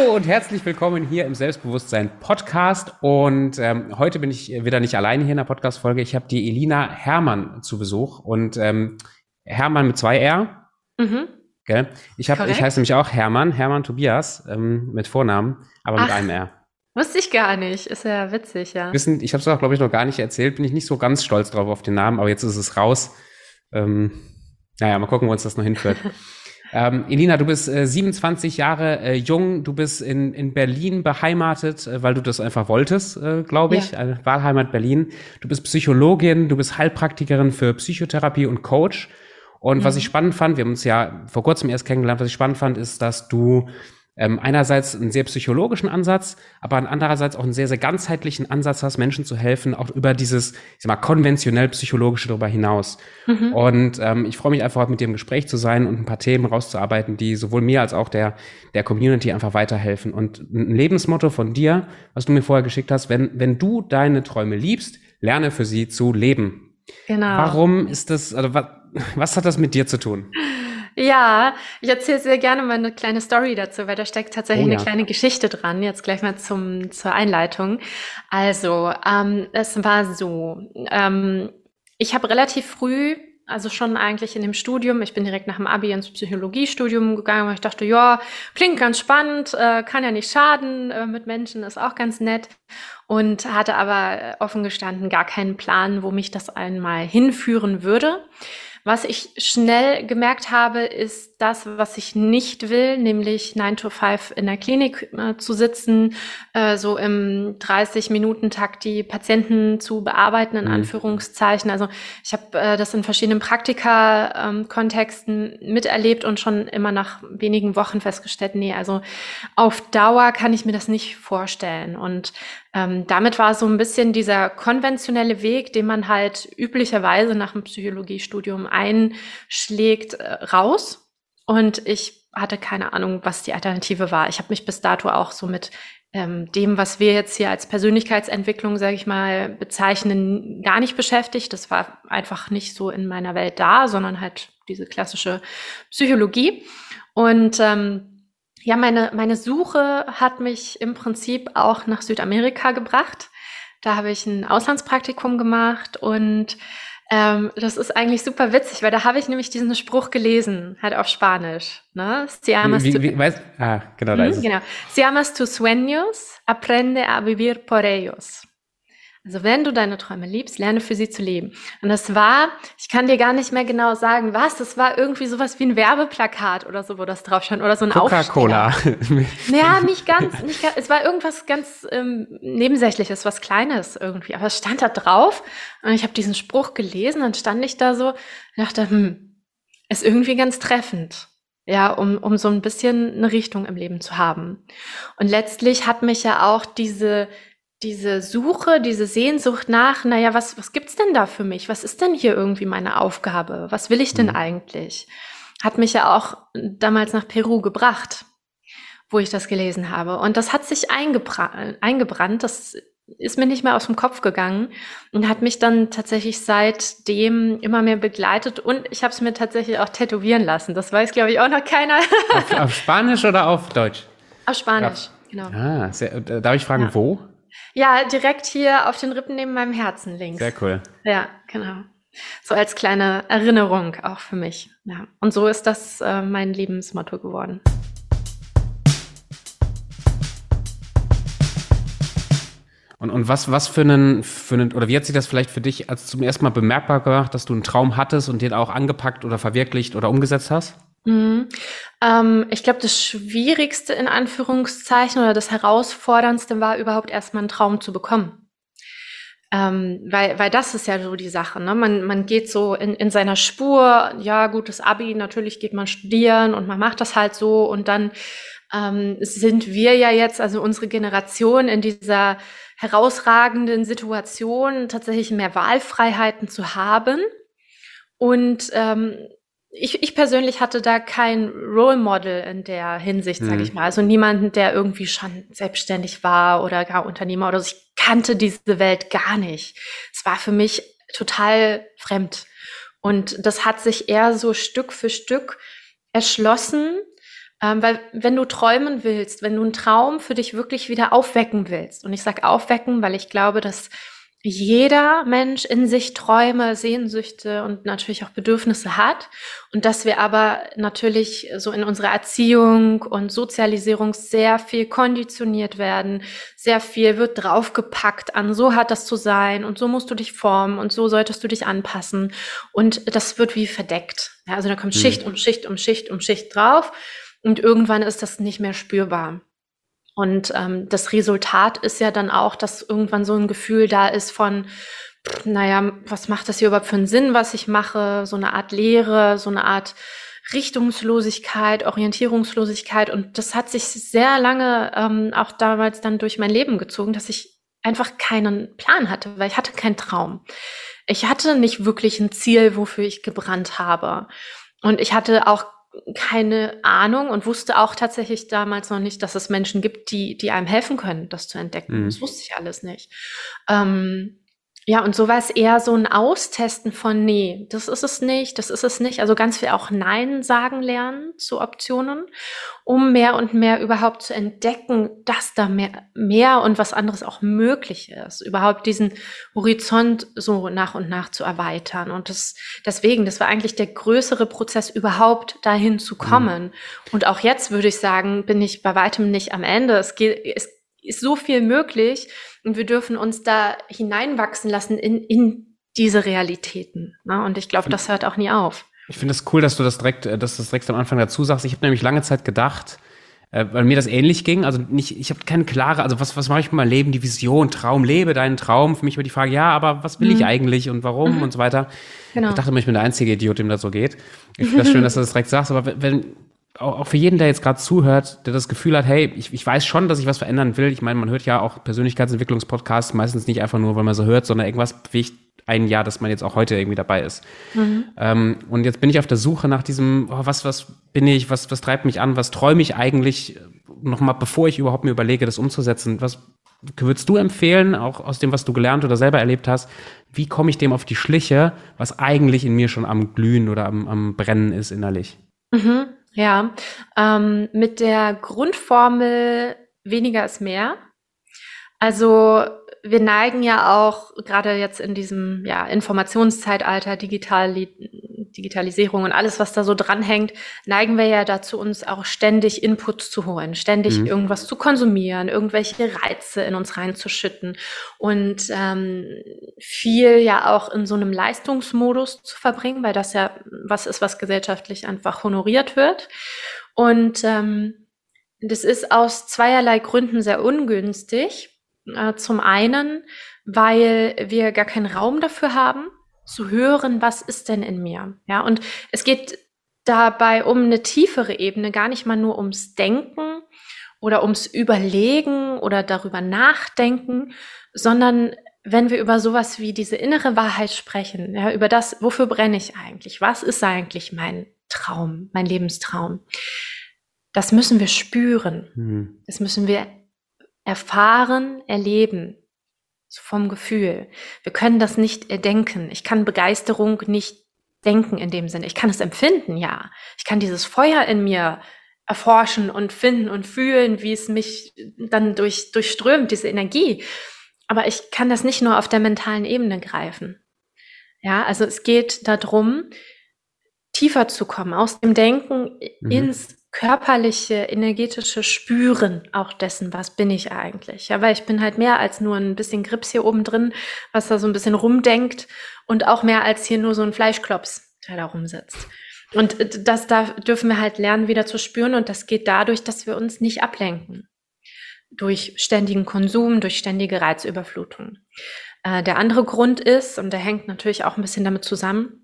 Hallo und herzlich willkommen hier im Selbstbewusstsein Podcast. Und ähm, heute bin ich wieder nicht alleine hier in der Podcast-Folge. Ich habe die Elina Hermann zu Besuch und ähm, Hermann mit zwei R. Mhm. Gell? Ich, hab, ich heiße nämlich auch Hermann, Hermann Tobias ähm, mit Vornamen, aber Ach, mit einem R. Wusste ich gar nicht. Ist ja witzig, ja. Wissen, ich habe es auch, glaube ich, noch gar nicht erzählt. Bin ich nicht so ganz stolz drauf auf den Namen, aber jetzt ist es raus. Ähm, naja, mal gucken, wo uns das noch hinführt. Ähm, Elina, du bist äh, 27 Jahre äh, jung, du bist in, in Berlin beheimatet, äh, weil du das einfach wolltest, äh, glaube ich. Ja. Wahlheimat Berlin. Du bist Psychologin, du bist Heilpraktikerin für Psychotherapie und Coach. Und mhm. was ich spannend fand, wir haben uns ja vor kurzem erst kennengelernt, was ich spannend fand, ist, dass du ähm, einerseits einen sehr psychologischen Ansatz, aber andererseits auch einen sehr, sehr ganzheitlichen Ansatz hast, Menschen zu helfen, auch über dieses, ich sag mal, konventionell psychologische darüber hinaus. Mhm. Und ähm, ich freue mich einfach, mit dir im Gespräch zu sein und ein paar Themen rauszuarbeiten, die sowohl mir als auch der, der Community einfach weiterhelfen. Und ein Lebensmotto von dir, was du mir vorher geschickt hast, wenn, wenn du deine Träume liebst, lerne für sie zu leben. Genau. Warum ist das, also was, was hat das mit dir zu tun? Ja, ich erzähle sehr gerne mal eine kleine Story dazu, weil da steckt tatsächlich oh, ja. eine kleine Geschichte dran. Jetzt gleich mal zum, zur Einleitung. Also, ähm, es war so, ähm, ich habe relativ früh also schon eigentlich in dem Studium. Ich bin direkt nach dem Abi ins Psychologiestudium gegangen, weil ich dachte, ja, klingt ganz spannend, äh, kann ja nicht schaden, äh, mit Menschen ist auch ganz nett. Und hatte aber offen gestanden gar keinen Plan, wo mich das einmal hinführen würde. Was ich schnell gemerkt habe, ist das, was ich nicht will, nämlich 9 to 5 in der Klinik äh, zu sitzen, äh, so im 30-Minuten-Takt die Patienten zu bearbeiten, in mhm. Anführungszeichen. Also ich habe äh, das in verschiedenen Praktika-Kontexten ähm, miterlebt und schon immer nach wenigen Wochen festgestellt, nee, also auf Dauer kann ich mir das nicht vorstellen. Und ähm, damit war so ein bisschen dieser konventionelle Weg, den man halt üblicherweise nach dem Psychologiestudium einschlägt, äh, raus. Und ich hatte keine Ahnung, was die Alternative war. Ich habe mich bis dato auch so mit ähm, dem, was wir jetzt hier als Persönlichkeitsentwicklung, sage ich mal, bezeichnen, gar nicht beschäftigt. Das war einfach nicht so in meiner Welt da, sondern halt diese klassische Psychologie. Und ähm, ja, meine, meine Suche hat mich im Prinzip auch nach Südamerika gebracht. Da habe ich ein Auslandspraktikum gemacht und ähm, das ist eigentlich super witzig, weil da habe ich nämlich diesen Spruch gelesen, halt auf Spanisch. Ne? Si amas wie, wie, weißt, ah, genau, da hm, ist es. Genau. Si amas tus sueños, aprende a vivir por ellos. Also wenn du deine Träume liebst, lerne für sie zu leben. Und das war, ich kann dir gar nicht mehr genau sagen, was, das war irgendwie sowas wie ein Werbeplakat oder so, wo das drauf stand oder so ein Coca-Cola. ja, nicht ganz, nicht ganz, es war irgendwas ganz ähm, Nebensächliches, was Kleines irgendwie, aber es stand da drauf und ich habe diesen Spruch gelesen, dann stand ich da so und dachte, hm, ist irgendwie ganz treffend ja, um, um so ein bisschen eine Richtung im Leben zu haben. Und letztlich hat mich ja auch diese, diese Suche, diese Sehnsucht nach, naja, was, was gibt's denn da für mich? Was ist denn hier irgendwie meine Aufgabe? Was will ich denn mhm. eigentlich? Hat mich ja auch damals nach Peru gebracht, wo ich das gelesen habe. Und das hat sich eingebrannt, eingebrannt. Das ist mir nicht mehr aus dem Kopf gegangen und hat mich dann tatsächlich seitdem immer mehr begleitet und ich habe es mir tatsächlich auch tätowieren lassen. Das weiß, glaube ich, auch noch keiner. auf, auf, Spanisch oder auf Deutsch? Auf Spanisch, ja. genau. Ah, sehr, darf ich fragen, ja. wo? Ja, direkt hier auf den Rippen neben meinem Herzen links. Sehr cool. Ja, genau. So als kleine Erinnerung auch für mich. Ja. Und so ist das äh, mein Lebensmotto geworden. Und, und was, was für einen, für einen, oder wie hat sich das vielleicht für dich als zum ersten Mal bemerkbar gemacht, dass du einen Traum hattest und den auch angepackt oder verwirklicht oder umgesetzt hast? Mhm. Ähm, ich glaube, das Schwierigste in Anführungszeichen oder das Herausforderndste war überhaupt erstmal einen Traum zu bekommen. Ähm, weil, weil das ist ja so die Sache. Ne? Man, man geht so in, in seiner Spur, ja, gutes Abi, natürlich geht man studieren und man macht das halt so und dann ähm, sind wir ja jetzt, also unsere Generation, in dieser herausragenden Situation, tatsächlich mehr Wahlfreiheiten zu haben. Und ähm, ich, ich persönlich hatte da kein Role Model in der Hinsicht, sage mhm. ich mal. Also niemanden, der irgendwie schon selbstständig war oder gar Unternehmer oder so. Ich kannte diese Welt gar nicht. Es war für mich total fremd. Und das hat sich eher so Stück für Stück erschlossen. Ähm, weil wenn du träumen willst, wenn du einen Traum für dich wirklich wieder aufwecken willst, und ich sage aufwecken, weil ich glaube, dass jeder Mensch in sich Träume, Sehnsüchte und natürlich auch Bedürfnisse hat und dass wir aber natürlich so in unserer Erziehung und Sozialisierung sehr viel konditioniert werden, sehr viel wird draufgepackt an, so hat das zu sein und so musst du dich formen und so solltest du dich anpassen und das wird wie verdeckt. Ja, also da kommt mhm. Schicht um Schicht um Schicht um Schicht drauf und irgendwann ist das nicht mehr spürbar. Und ähm, das Resultat ist ja dann auch, dass irgendwann so ein Gefühl da ist von, naja, was macht das hier überhaupt für einen Sinn, was ich mache? So eine Art Leere, so eine Art Richtungslosigkeit, Orientierungslosigkeit. Und das hat sich sehr lange ähm, auch damals dann durch mein Leben gezogen, dass ich einfach keinen Plan hatte, weil ich hatte keinen Traum. Ich hatte nicht wirklich ein Ziel, wofür ich gebrannt habe. Und ich hatte auch keine Ahnung und wusste auch tatsächlich damals noch nicht, dass es Menschen gibt, die, die einem helfen können, das zu entdecken. Mhm. Das wusste ich alles nicht. Ähm, ja, und so war es eher so ein Austesten von, nee, das ist es nicht, das ist es nicht. Also ganz viel auch Nein sagen lernen zu Optionen, um mehr und mehr überhaupt zu entdecken, dass da mehr, mehr und was anderes auch möglich ist. Überhaupt diesen Horizont so nach und nach zu erweitern. Und das, deswegen, das war eigentlich der größere Prozess, überhaupt dahin zu kommen. Mhm. Und auch jetzt würde ich sagen, bin ich bei weitem nicht am Ende. Es geht, es ist so viel möglich und wir dürfen uns da hineinwachsen lassen in, in diese Realitäten. Ne? Und ich glaube, das hört auch nie auf. Ich finde es das cool, dass du das direkt, äh, dass du das direkt am Anfang dazu sagst. Ich habe nämlich lange Zeit gedacht, äh, weil mir das ähnlich ging. Also nicht, ich habe keine klare, also was, was mache ich mit meinem Leben, die Vision, Traum, lebe deinen Traum. Für mich war die Frage, ja, aber was will mhm. ich eigentlich und warum mhm. und so weiter. Genau. Ich dachte immer, ich bin der einzige Idiot, dem das so geht. Ich finde das schön, dass du das direkt sagst, aber wenn, auch für jeden, der jetzt gerade zuhört, der das Gefühl hat, hey, ich, ich weiß schon, dass ich was verändern will. Ich meine, man hört ja auch Persönlichkeitsentwicklungspodcasts meistens nicht einfach nur, weil man so hört, sondern irgendwas bewegt ein Jahr, dass man jetzt auch heute irgendwie dabei ist. Mhm. Ähm, und jetzt bin ich auf der Suche nach diesem, oh, was, was bin ich, was, was treibt mich an, was träume ich eigentlich, nochmal, bevor ich überhaupt mir überlege, das umzusetzen. Was würdest du empfehlen, auch aus dem, was du gelernt oder selber erlebt hast, wie komme ich dem auf die Schliche, was eigentlich in mir schon am Glühen oder am, am Brennen ist innerlich? Mhm. Ja, ähm, mit der Grundformel weniger ist mehr. Also wir neigen ja auch gerade jetzt in diesem ja, Informationszeitalter, Digital Digitalisierung und alles, was da so dranhängt, neigen wir ja dazu, uns auch ständig Inputs zu holen, ständig mhm. irgendwas zu konsumieren, irgendwelche Reize in uns reinzuschütten und ähm, viel ja auch in so einem Leistungsmodus zu verbringen, weil das ja was ist, was gesellschaftlich einfach honoriert wird. Und ähm, das ist aus zweierlei Gründen sehr ungünstig. Äh, zum einen, weil wir gar keinen Raum dafür haben, zu hören, was ist denn in mir? Ja, und es geht dabei um eine tiefere Ebene, gar nicht mal nur ums Denken oder ums Überlegen oder darüber nachdenken, sondern wenn wir über sowas wie diese innere Wahrheit sprechen, ja, über das, wofür brenne ich eigentlich? Was ist eigentlich mein Traum, mein Lebenstraum? Das müssen wir spüren. Mhm. Das müssen wir erfahren, erleben vom Gefühl. Wir können das nicht erdenken. Ich kann Begeisterung nicht denken in dem Sinne. Ich kann es empfinden, ja. Ich kann dieses Feuer in mir erforschen und finden und fühlen, wie es mich dann durch, durchströmt, diese Energie. Aber ich kann das nicht nur auf der mentalen Ebene greifen. Ja, also es geht darum, tiefer zu kommen, aus dem Denken mhm. ins körperliche, energetische Spüren auch dessen, was bin ich eigentlich. Ja, weil ich bin halt mehr als nur ein bisschen Grips hier oben drin, was da so ein bisschen rumdenkt und auch mehr als hier nur so ein Fleischklops, der da rumsitzt. Und das da dürfen wir halt lernen, wieder zu spüren. Und das geht dadurch, dass wir uns nicht ablenken. Durch ständigen Konsum, durch ständige Reizüberflutung. Äh, der andere Grund ist, und der hängt natürlich auch ein bisschen damit zusammen,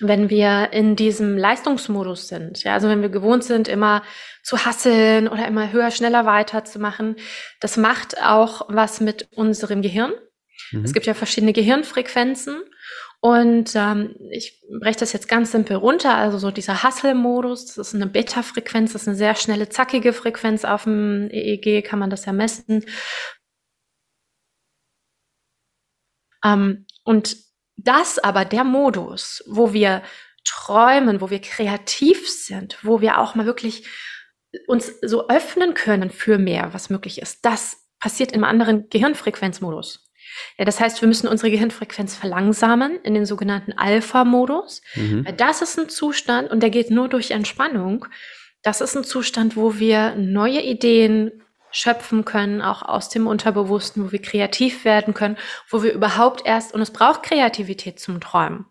wenn wir in diesem Leistungsmodus sind, ja, also wenn wir gewohnt sind, immer zu hasseln oder immer höher, schneller weiterzumachen, das macht auch was mit unserem Gehirn. Mhm. Es gibt ja verschiedene Gehirnfrequenzen und ähm, ich breche das jetzt ganz simpel runter. Also so dieser Hustle-Modus, das ist eine Beta-Frequenz, das ist eine sehr schnelle, zackige Frequenz. Auf dem EEG kann man das ja messen. Ähm, und das aber, der Modus, wo wir träumen, wo wir kreativ sind, wo wir auch mal wirklich uns so öffnen können für mehr, was möglich ist, das passiert im anderen Gehirnfrequenzmodus. Ja, das heißt, wir müssen unsere Gehirnfrequenz verlangsamen in den sogenannten Alpha-Modus. Mhm. Das ist ein Zustand und der geht nur durch Entspannung. Das ist ein Zustand, wo wir neue Ideen schöpfen können, auch aus dem Unterbewussten, wo wir kreativ werden können, wo wir überhaupt erst, und es braucht Kreativität zum Träumen.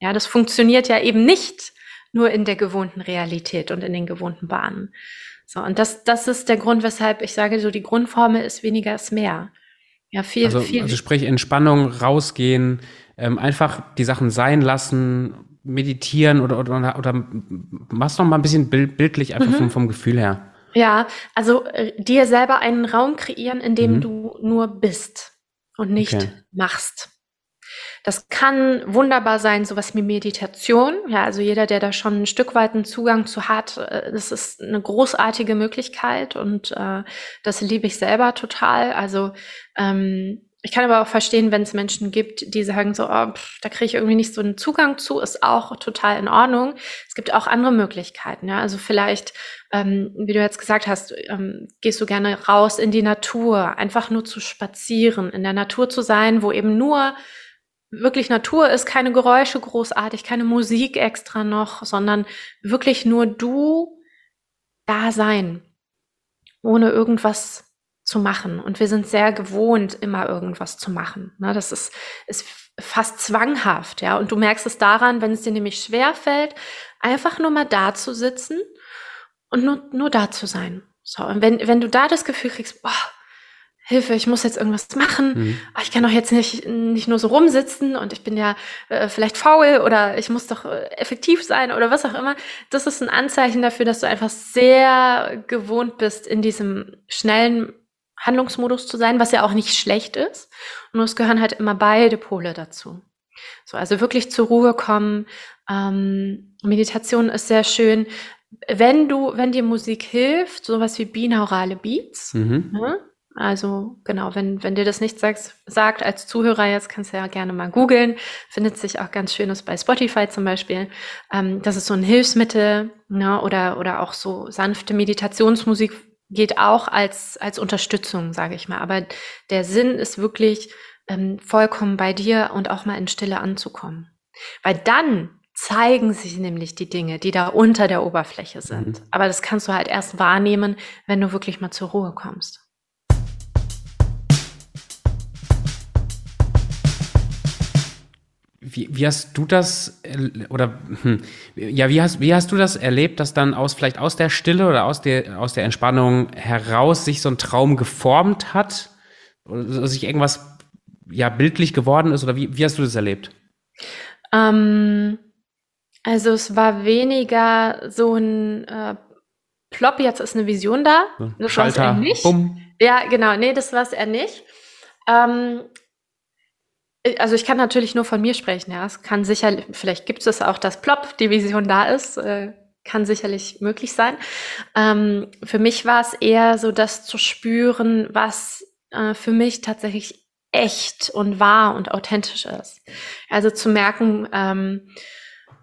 Ja, das funktioniert ja eben nicht nur in der gewohnten Realität und in den gewohnten Bahnen. So, und das, das ist der Grund, weshalb ich sage, so die Grundformel ist weniger ist mehr. Ja, viel, also, viel. Also sprich Entspannung, rausgehen, ähm, einfach die Sachen sein lassen, meditieren oder, oder, oder mach's noch mal ein bisschen bildlich einfach mhm. vom, vom Gefühl her. Ja, also äh, dir selber einen Raum kreieren, in dem mhm. du nur bist und nicht okay. machst. Das kann wunderbar sein, sowas wie Meditation. Ja, also jeder, der da schon ein Stück weit einen Zugang zu hat, äh, das ist eine großartige Möglichkeit und äh, das liebe ich selber total. Also ähm, ich kann aber auch verstehen, wenn es Menschen gibt, die sagen so, oh, pff, da kriege ich irgendwie nicht so einen Zugang zu, ist auch total in Ordnung. Es gibt auch andere Möglichkeiten. Ja? Also vielleicht, ähm, wie du jetzt gesagt hast, ähm, gehst du gerne raus in die Natur, einfach nur zu spazieren, in der Natur zu sein, wo eben nur wirklich Natur ist, keine Geräusche großartig, keine Musik extra noch, sondern wirklich nur du da sein, ohne irgendwas zu machen. Und wir sind sehr gewohnt, immer irgendwas zu machen. Ne, das ist, ist fast zwanghaft, ja. Und du merkst es daran, wenn es dir nämlich schwer fällt, einfach nur mal da zu sitzen und nur, nur da zu sein. So, und wenn, wenn du da das Gefühl kriegst, boah, Hilfe, ich muss jetzt irgendwas machen. Mhm. Ah, ich kann doch jetzt nicht, nicht nur so rumsitzen und ich bin ja äh, vielleicht faul oder ich muss doch äh, effektiv sein oder was auch immer. Das ist ein Anzeichen dafür, dass du einfach sehr gewohnt bist, in diesem schnellen Handlungsmodus zu sein, was ja auch nicht schlecht ist. Nur es gehören halt immer beide Pole dazu. So, also wirklich zur Ruhe kommen. Ähm, Meditation ist sehr schön. Wenn du, wenn dir Musik hilft, sowas wie binaurale Beats, mhm. ne? Also genau, wenn, wenn dir das nicht sagst, sagt als Zuhörer jetzt, kannst du ja gerne mal googeln. Findet sich auch ganz schönes bei Spotify zum Beispiel. Ähm, das ist so ein Hilfsmittel ne, oder, oder auch so sanfte Meditationsmusik geht auch als, als Unterstützung, sage ich mal. Aber der Sinn ist wirklich ähm, vollkommen bei dir und auch mal in Stille anzukommen. Weil dann zeigen sich nämlich die Dinge, die da unter der Oberfläche sind. Mhm. Aber das kannst du halt erst wahrnehmen, wenn du wirklich mal zur Ruhe kommst. Wie, wie hast du das oder hm, ja, wie hast, wie hast du das erlebt, dass dann aus vielleicht aus der Stille oder aus der, aus der Entspannung heraus sich so ein Traum geformt hat? Oder sich irgendwas ja bildlich geworden ist? Oder wie, wie hast du das erlebt? Ähm, also es war weniger so ein äh, Plop, jetzt ist eine Vision da. Das Schalter, nicht. Bumm. Ja, genau, nee, das war es eher nicht. Ähm, äh, also ich kann natürlich nur von mir sprechen, ja. Es kann sicher, vielleicht gibt es auch, dass Plop die Vision da ist, äh, kann sicherlich möglich sein. Ähm, für mich war es eher so, das zu spüren, was äh, für mich tatsächlich echt und wahr und authentisch ist. Also zu merken, ähm,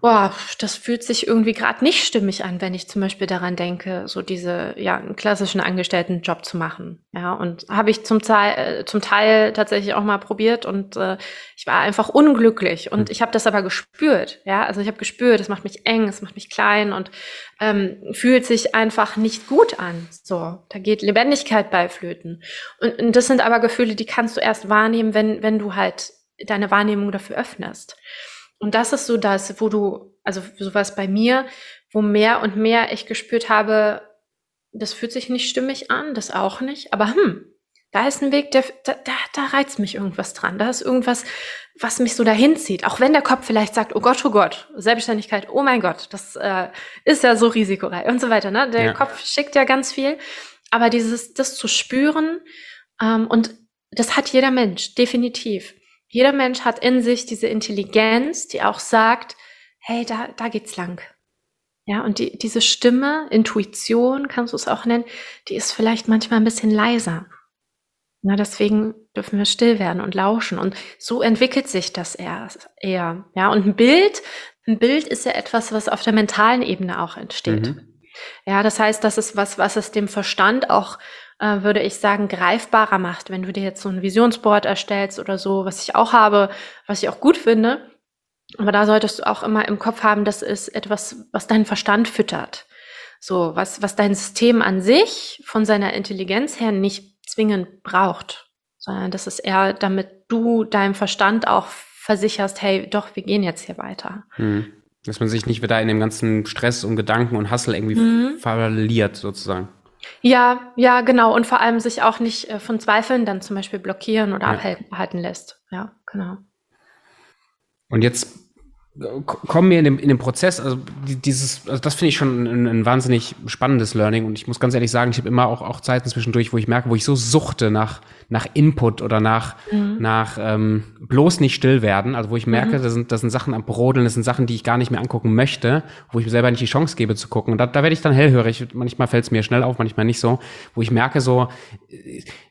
boah, das fühlt sich irgendwie gerade nicht stimmig an, wenn ich zum Beispiel daran denke, so diese, ja, klassischen Angestelltenjob zu machen. Ja, und habe ich zum Teil, äh, zum Teil tatsächlich auch mal probiert und äh, ich war einfach unglücklich und ich habe das aber gespürt. Ja, also ich habe gespürt, es macht mich eng, es macht mich klein und ähm, fühlt sich einfach nicht gut an. So, da geht Lebendigkeit bei Flöten. Und, und das sind aber Gefühle, die kannst du erst wahrnehmen, wenn, wenn du halt deine Wahrnehmung dafür öffnest. Und das ist so das, wo du, also sowas bei mir, wo mehr und mehr ich gespürt habe, das fühlt sich nicht stimmig an, das auch nicht, aber hm, da ist ein Weg, der, da, da, da reizt mich irgendwas dran. Da ist irgendwas, was mich so dahin zieht. Auch wenn der Kopf vielleicht sagt, oh Gott, oh Gott, Selbstständigkeit, oh mein Gott, das äh, ist ja so risikoreich und so weiter. Ne? Der ja. Kopf schickt ja ganz viel. Aber dieses, das zu spüren, ähm, und das hat jeder Mensch, definitiv. Jeder Mensch hat in sich diese Intelligenz, die auch sagt, hey, da, da geht's lang. Ja, und die, diese Stimme, Intuition, kannst du es auch nennen, die ist vielleicht manchmal ein bisschen leiser. Na, deswegen dürfen wir still werden und lauschen. Und so entwickelt sich das eher, eher. Ja, und ein Bild, ein Bild ist ja etwas, was auf der mentalen Ebene auch entsteht. Mhm. Ja, das heißt, das ist was, was es dem Verstand auch, äh, würde ich sagen, greifbarer macht. Wenn du dir jetzt so ein Visionsboard erstellst oder so, was ich auch habe, was ich auch gut finde. Aber da solltest du auch immer im Kopf haben, das ist etwas, was deinen Verstand füttert. So, was, was dein System an sich von seiner Intelligenz her nicht zwingend braucht, sondern das ist eher, damit du deinem Verstand auch versicherst, hey, doch, wir gehen jetzt hier weiter. Hm. Dass man sich nicht wieder in dem ganzen Stress und Gedanken und Hassel irgendwie mhm. verliert, sozusagen. Ja, ja, genau. Und vor allem sich auch nicht äh, von Zweifeln dann zum Beispiel blockieren oder ja. abhalten lässt. Ja, genau. Und jetzt kommen wir in dem, in dem Prozess, also dieses, also das finde ich schon ein, ein, wahnsinnig spannendes Learning und ich muss ganz ehrlich sagen, ich habe immer auch, auch Zeiten zwischendurch, wo ich merke, wo ich so suchte nach, nach Input oder nach, mhm. nach ähm, bloß nicht still werden, also wo ich merke, mhm. das, sind, das sind Sachen am Brodeln, das sind Sachen, die ich gar nicht mehr angucken möchte, wo ich mir selber nicht die Chance gebe zu gucken und da, da werde ich dann hellhörig, manchmal fällt es mir schnell auf, manchmal nicht so, wo ich merke so,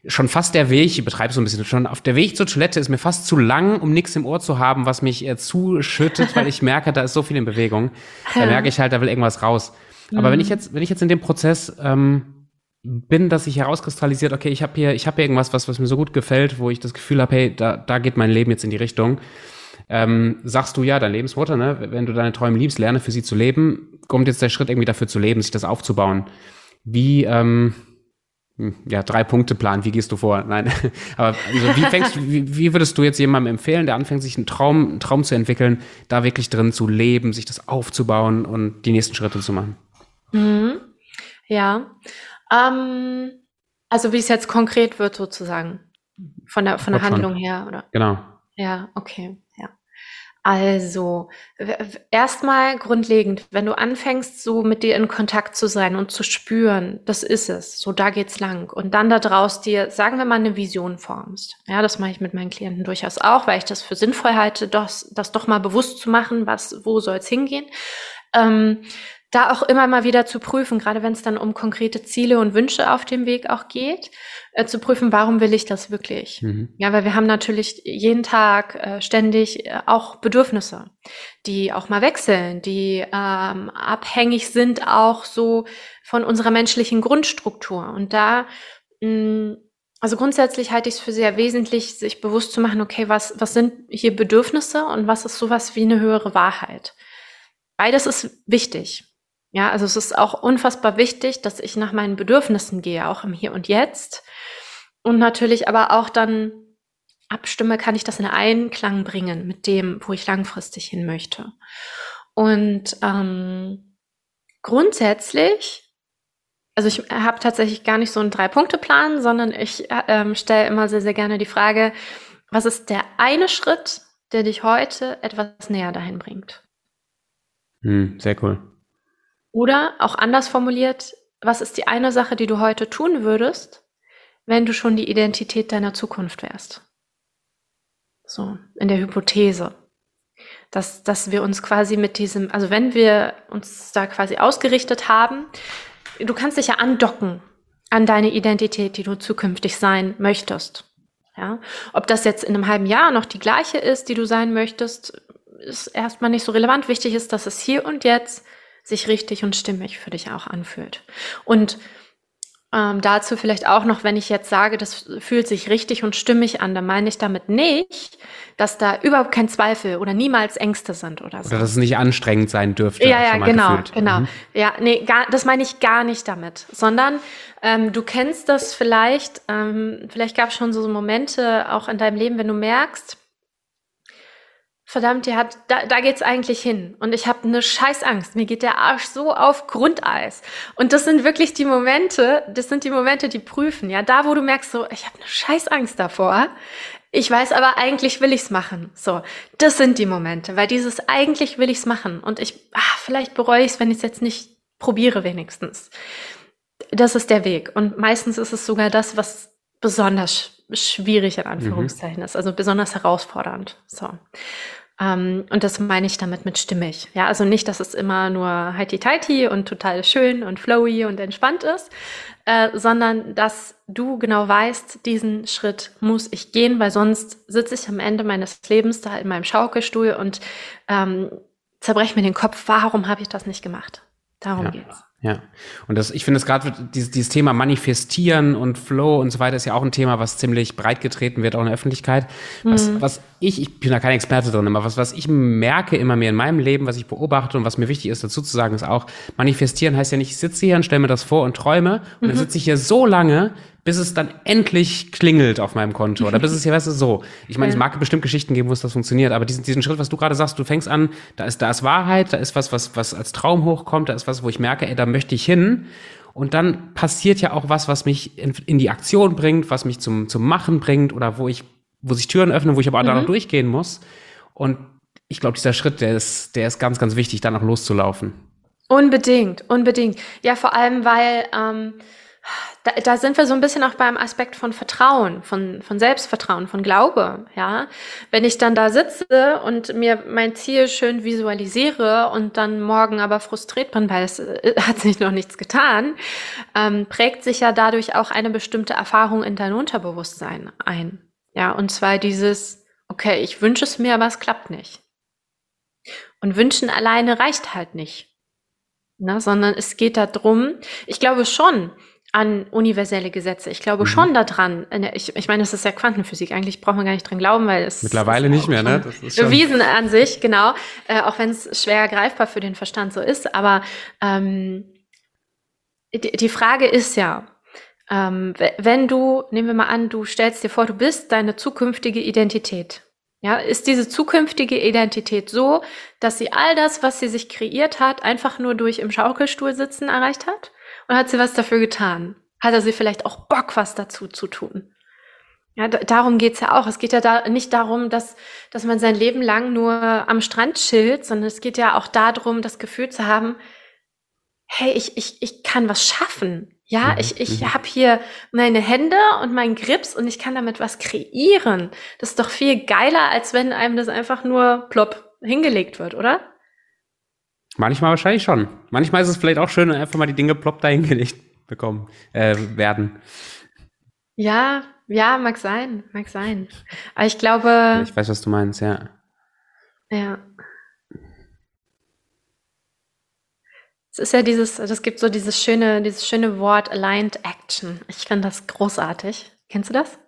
schon fast der Weg, ich betreibe so ein bisschen, schon auf der Weg zur Toilette ist mir fast zu lang, um nichts im Ohr zu haben, was mich äh, zuschüttet weil ich merke, da ist so viel in Bewegung. Da merke ich halt, da will irgendwas raus. Aber mhm. wenn ich jetzt, wenn ich jetzt in dem Prozess ähm, bin, dass sich herauskristallisiert, okay, ich habe hier, ich habe hier irgendwas, was, was mir so gut gefällt, wo ich das Gefühl habe, hey, da, da geht mein Leben jetzt in die Richtung. Ähm, sagst du ja, dein Lebensmotto, ne? wenn du deine Träume liebst, lerne für sie zu leben, kommt jetzt der Schritt irgendwie dafür zu leben, sich das aufzubauen. Wie, ähm, ja, drei Punkte Plan, wie gehst du vor? Nein, aber also wie fängst wie, wie würdest du jetzt jemandem empfehlen, der anfängt, sich einen Traum, einen Traum zu entwickeln, da wirklich drin zu leben, sich das aufzubauen und die nächsten Schritte zu machen? Mhm. Ja, ähm, also wie es jetzt konkret wird sozusagen von der von der Handlung schon. her, oder? Genau. Ja, okay. Also, erstmal grundlegend, wenn du anfängst, so mit dir in Kontakt zu sein und zu spüren, das ist es, so da geht's lang. Und dann da draus dir, sagen wir mal, eine Vision formst. Ja, das mache ich mit meinen Klienten durchaus auch, weil ich das für sinnvoll halte, das, das doch mal bewusst zu machen, was, wo soll's hingehen. Ähm, da auch immer mal wieder zu prüfen, gerade wenn es dann um konkrete Ziele und Wünsche auf dem Weg auch geht, äh, zu prüfen, warum will ich das wirklich? Mhm. Ja, weil wir haben natürlich jeden Tag äh, ständig äh, auch Bedürfnisse, die auch mal wechseln, die ähm, abhängig sind auch so von unserer menschlichen Grundstruktur. Und da mh, mm, also grundsätzlich halte ich es für sehr wesentlich, sich bewusst zu machen, okay, was, was sind hier Bedürfnisse und was ist sowas wie eine höhere Wahrheit? Beides ist wichtig. Ja, also es ist auch unfassbar wichtig, dass ich nach meinen Bedürfnissen gehe, auch im Hier und Jetzt. Und natürlich aber auch dann abstimme, kann ich das in Einklang bringen mit dem, wo ich langfristig hin möchte. Und ähm, grundsätzlich, also ich habe tatsächlich gar nicht so einen Drei-Punkte-Plan, sondern ich ähm, stelle immer sehr, sehr gerne die Frage, was ist der eine Schritt, der dich heute etwas näher dahin bringt? Hm, sehr cool. Oder auch anders formuliert, was ist die eine Sache, die du heute tun würdest, wenn du schon die Identität deiner Zukunft wärst? So, in der Hypothese. Dass, dass wir uns quasi mit diesem, also wenn wir uns da quasi ausgerichtet haben, du kannst dich ja andocken an deine Identität, die du zukünftig sein möchtest. Ja? Ob das jetzt in einem halben Jahr noch die gleiche ist, die du sein möchtest, ist erstmal nicht so relevant. Wichtig ist, dass es hier und jetzt sich richtig und stimmig für dich auch anfühlt. Und ähm, dazu vielleicht auch noch, wenn ich jetzt sage, das fühlt sich richtig und stimmig an, dann meine ich damit nicht, dass da überhaupt kein Zweifel oder niemals Ängste sind oder so. Oder dass es nicht anstrengend sein dürfte. Ja, ja, genau, gefühlt. genau. Mhm. Ja, nee, gar, das meine ich gar nicht damit, sondern ähm, du kennst das vielleicht, ähm, vielleicht gab es schon so Momente auch in deinem Leben, wenn du merkst, verdammt, ihr habt, da, da geht's eigentlich hin. Und ich habe eine Scheißangst. Mir geht der Arsch so auf Grundeis. Und das sind wirklich die Momente, das sind die Momente, die prüfen. Ja, da, wo du merkst, so, ich habe eine Scheißangst davor. Ich weiß aber, eigentlich will ich's machen. So, das sind die Momente, weil dieses eigentlich will ich's machen. Und ich, ach, vielleicht bereue ich's, wenn ich es jetzt nicht probiere, wenigstens. Das ist der Weg. Und meistens ist es sogar das, was besonders schwierig in Anführungszeichen mhm. ist, also besonders herausfordernd. So. Ähm, und das meine ich damit mit stimmig. Ja, also nicht, dass es immer nur heiti-teiti und total schön und flowy und entspannt ist, äh, sondern dass du genau weißt, diesen Schritt muss ich gehen, weil sonst sitze ich am Ende meines Lebens da in meinem Schaukelstuhl und ähm, zerbreche mir den Kopf, warum habe ich das nicht gemacht? Darum ja. geht's. Ja, und das, ich finde es gerade dieses, dieses Thema Manifestieren und Flow und so weiter ist ja auch ein Thema, was ziemlich breit getreten wird, auch in der Öffentlichkeit. Was, mhm. was ich, ich bin da kein Experte drin, aber was, was ich merke immer mehr in meinem Leben, was ich beobachte und was mir wichtig ist dazu zu sagen, ist auch, manifestieren heißt ja nicht, ich sitze hier und stelle mir das vor und träume und mhm. dann sitze ich hier so lange, bis es dann endlich klingelt auf meinem Konto oder bis es hier, weißt du, so. Ich meine, ja. es mag bestimmt Geschichten geben, wo es das funktioniert, aber diesen, diesen Schritt, was du gerade sagst, du fängst an, da ist, da ist Wahrheit, da ist was, was, was als Traum hochkommt, da ist was, wo ich merke, ey, da möchte ich hin. Und dann passiert ja auch was, was mich in, in die Aktion bringt, was mich zum, zum Machen bringt oder wo ich, wo sich Türen öffnen, wo ich aber auch mhm. da noch durchgehen muss. Und ich glaube, dieser Schritt, der ist, der ist ganz, ganz wichtig, da noch loszulaufen. Unbedingt, unbedingt. Ja, vor allem, weil ähm, da, da sind wir so ein bisschen auch beim Aspekt von Vertrauen, von, von Selbstvertrauen, von Glaube, ja. Wenn ich dann da sitze und mir mein Ziel schön visualisiere und dann morgen aber frustriert bin, weil es äh, hat sich noch nichts getan, ähm, prägt sich ja dadurch auch eine bestimmte Erfahrung in dein Unterbewusstsein ein. Ja, und zwar dieses, okay, ich wünsche es mir, aber es klappt nicht. Und wünschen alleine reicht halt nicht. Ne, sondern es geht darum, ich glaube schon, an universelle Gesetze. Ich glaube mhm. schon daran. Ich, ich meine, es ist ja Quantenphysik. Eigentlich braucht man gar nicht dran glauben, weil es mittlerweile nicht mehr, ne? Das ist schon bewiesen an sich, genau. Äh, auch wenn es schwer greifbar für den Verstand so ist. Aber ähm, die, die Frage ist ja, ähm, wenn du, nehmen wir mal an, du stellst dir vor, du bist deine zukünftige Identität. Ja, ist diese zukünftige Identität so, dass sie all das, was sie sich kreiert hat, einfach nur durch im Schaukelstuhl sitzen erreicht hat? Und hat sie was dafür getan? Hat er sie vielleicht auch Bock, was dazu zu tun? Ja, darum geht's ja auch. Es geht ja da nicht darum, dass, dass man sein Leben lang nur am Strand chillt, sondern es geht ja auch darum, das Gefühl zu haben, hey, ich, ich, ich kann was schaffen. Ja, mhm. ich, ich mhm. habe hier meine Hände und meinen Grips und ich kann damit was kreieren. Das ist doch viel geiler, als wenn einem das einfach nur plopp hingelegt wird, oder? Manchmal wahrscheinlich schon. Manchmal ist es vielleicht auch schön, wenn einfach mal die Dinge plopp dahingelegt bekommen, äh, werden. Ja, ja, mag sein, mag sein. Aber ich glaube. Ich weiß, was du meinst, ja. Ja. Es ist ja dieses, das gibt so dieses schöne, dieses schöne Wort Aligned Action. Ich finde das großartig. Kennst du das?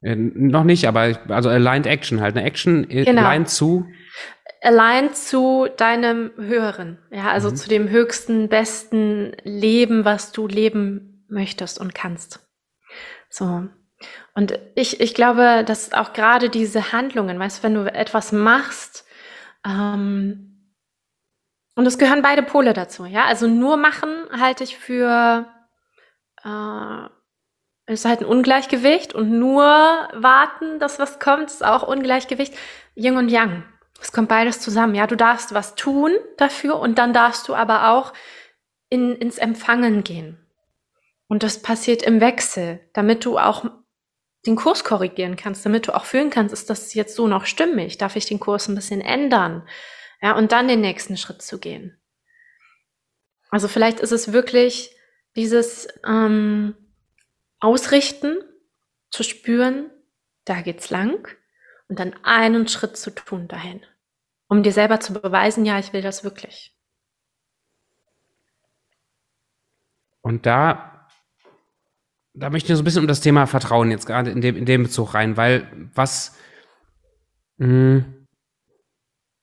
Äh, noch nicht, aber also Aligned Action halt. Eine Action äh, genau. aligned zu allein zu deinem Höheren, ja, also mhm. zu dem höchsten, besten Leben, was du leben möchtest und kannst. So. Und ich, ich glaube, dass auch gerade diese Handlungen, weißt du, wenn du etwas machst, ähm, und es gehören beide Pole dazu, ja, also nur machen halte ich für, äh, ist halt ein Ungleichgewicht und nur warten, dass was kommt, ist auch Ungleichgewicht. Yin und Yang. Es kommt beides zusammen. Ja, du darfst was tun dafür und dann darfst du aber auch in, ins Empfangen gehen. Und das passiert im Wechsel, damit du auch den Kurs korrigieren kannst, damit du auch fühlen kannst, ist das jetzt so noch stimmig? Darf ich den Kurs ein bisschen ändern? Ja, und dann den nächsten Schritt zu gehen. Also vielleicht ist es wirklich dieses ähm, Ausrichten, zu spüren, da geht's lang und dann einen Schritt zu tun dahin, um dir selber zu beweisen, ja, ich will das wirklich. Und da, da möchte ich so ein bisschen um das Thema Vertrauen jetzt gerade in dem, in dem Bezug rein, weil was, mh, hm,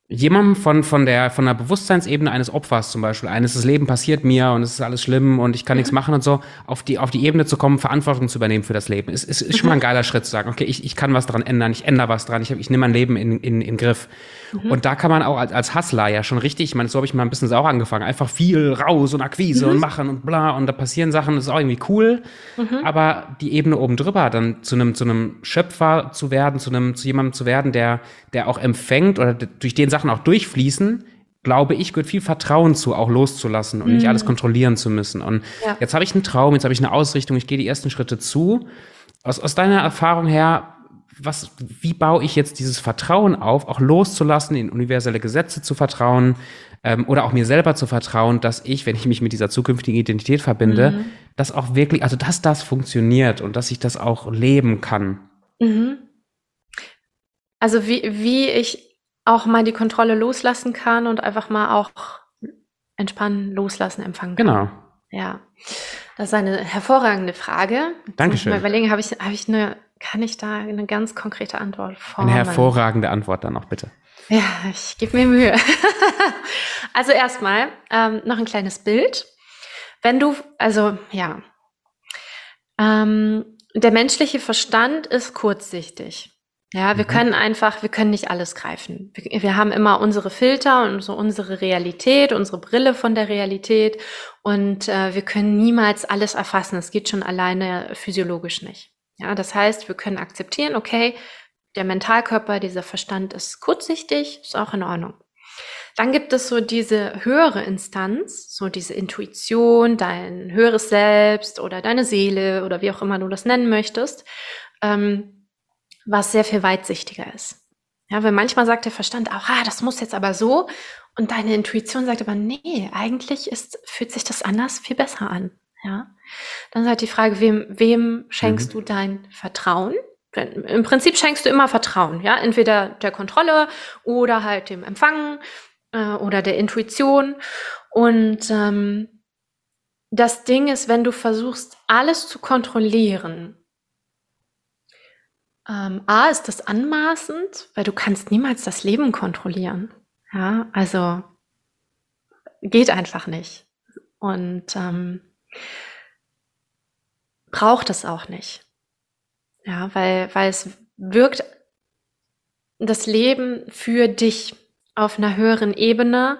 jemandem von, von, der, von der Bewusstseinsebene eines Opfers zum Beispiel, eines, das Leben passiert mir und es ist alles schlimm und ich kann mhm. nichts machen und so, auf die, auf die Ebene zu kommen, Verantwortung zu übernehmen für das Leben, ist, ist, ist schon mal ein geiler Schritt zu sagen, okay, ich, ich kann was dran ändern, ich ändere was dran, ich, ich nehme mein Leben in, in, in Griff. Mhm. Und da kann man auch als, als Hustler ja schon richtig, ich meine, so habe ich mal ein bisschen auch angefangen, einfach viel raus und Akquise mhm. und machen und bla und da passieren Sachen, das ist auch irgendwie cool, mhm. aber die Ebene oben drüber, dann zu einem, zu einem Schöpfer zu werden, zu einem, zu jemandem zu werden, der, der auch empfängt oder durch den Sachen auch durchfließen, glaube ich, gehört viel Vertrauen zu, auch loszulassen und mhm. nicht alles kontrollieren zu müssen. Und ja. jetzt habe ich einen Traum, jetzt habe ich eine Ausrichtung, ich gehe die ersten Schritte zu. Aus, aus deiner Erfahrung her, was, wie baue ich jetzt dieses Vertrauen auf, auch loszulassen, in universelle Gesetze zu vertrauen ähm, oder auch mir selber zu vertrauen, dass ich, wenn ich mich mit dieser zukünftigen Identität verbinde, mhm. dass auch wirklich, also dass das funktioniert und dass ich das auch leben kann. Mhm. Also wie, wie ich auch mal die Kontrolle loslassen kann und einfach mal auch entspannen, loslassen, empfangen kann. Genau. Ja, das ist eine hervorragende Frage. Dankeschön. Mal überlegen, habe ich, habe ich eine, kann ich da eine ganz konkrete Antwort formen? Eine hervorragende Antwort dann auch bitte. Ja, ich gebe mir Mühe. also erstmal ähm, noch ein kleines Bild. Wenn du, also ja, ähm, der menschliche Verstand ist kurzsichtig. Ja, wir mhm. können einfach, wir können nicht alles greifen. Wir, wir, haben immer unsere Filter und so unsere Realität, unsere Brille von der Realität und äh, wir können niemals alles erfassen. Das geht schon alleine physiologisch nicht. Ja, das heißt, wir können akzeptieren, okay, der Mentalkörper, dieser Verstand ist kurzsichtig, ist auch in Ordnung. Dann gibt es so diese höhere Instanz, so diese Intuition, dein höheres Selbst oder deine Seele oder wie auch immer du das nennen möchtest, ähm, was sehr viel weitsichtiger ist. Ja, weil manchmal sagt der Verstand auch, ah, das muss jetzt aber so. Und deine Intuition sagt aber, nee, eigentlich ist, fühlt sich das anders viel besser an. Ja. Dann ist halt die Frage, wem, wem schenkst mhm. du dein Vertrauen? Im Prinzip schenkst du immer Vertrauen, ja, entweder der Kontrolle oder halt dem Empfangen äh, oder der Intuition. Und ähm, das Ding ist, wenn du versuchst, alles zu kontrollieren, ähm, A, ist das anmaßend, weil du kannst niemals das Leben kontrollieren. Ja, also geht einfach nicht. Und ähm, braucht es auch nicht. Ja, weil, weil es wirkt das Leben für dich auf einer höheren Ebene.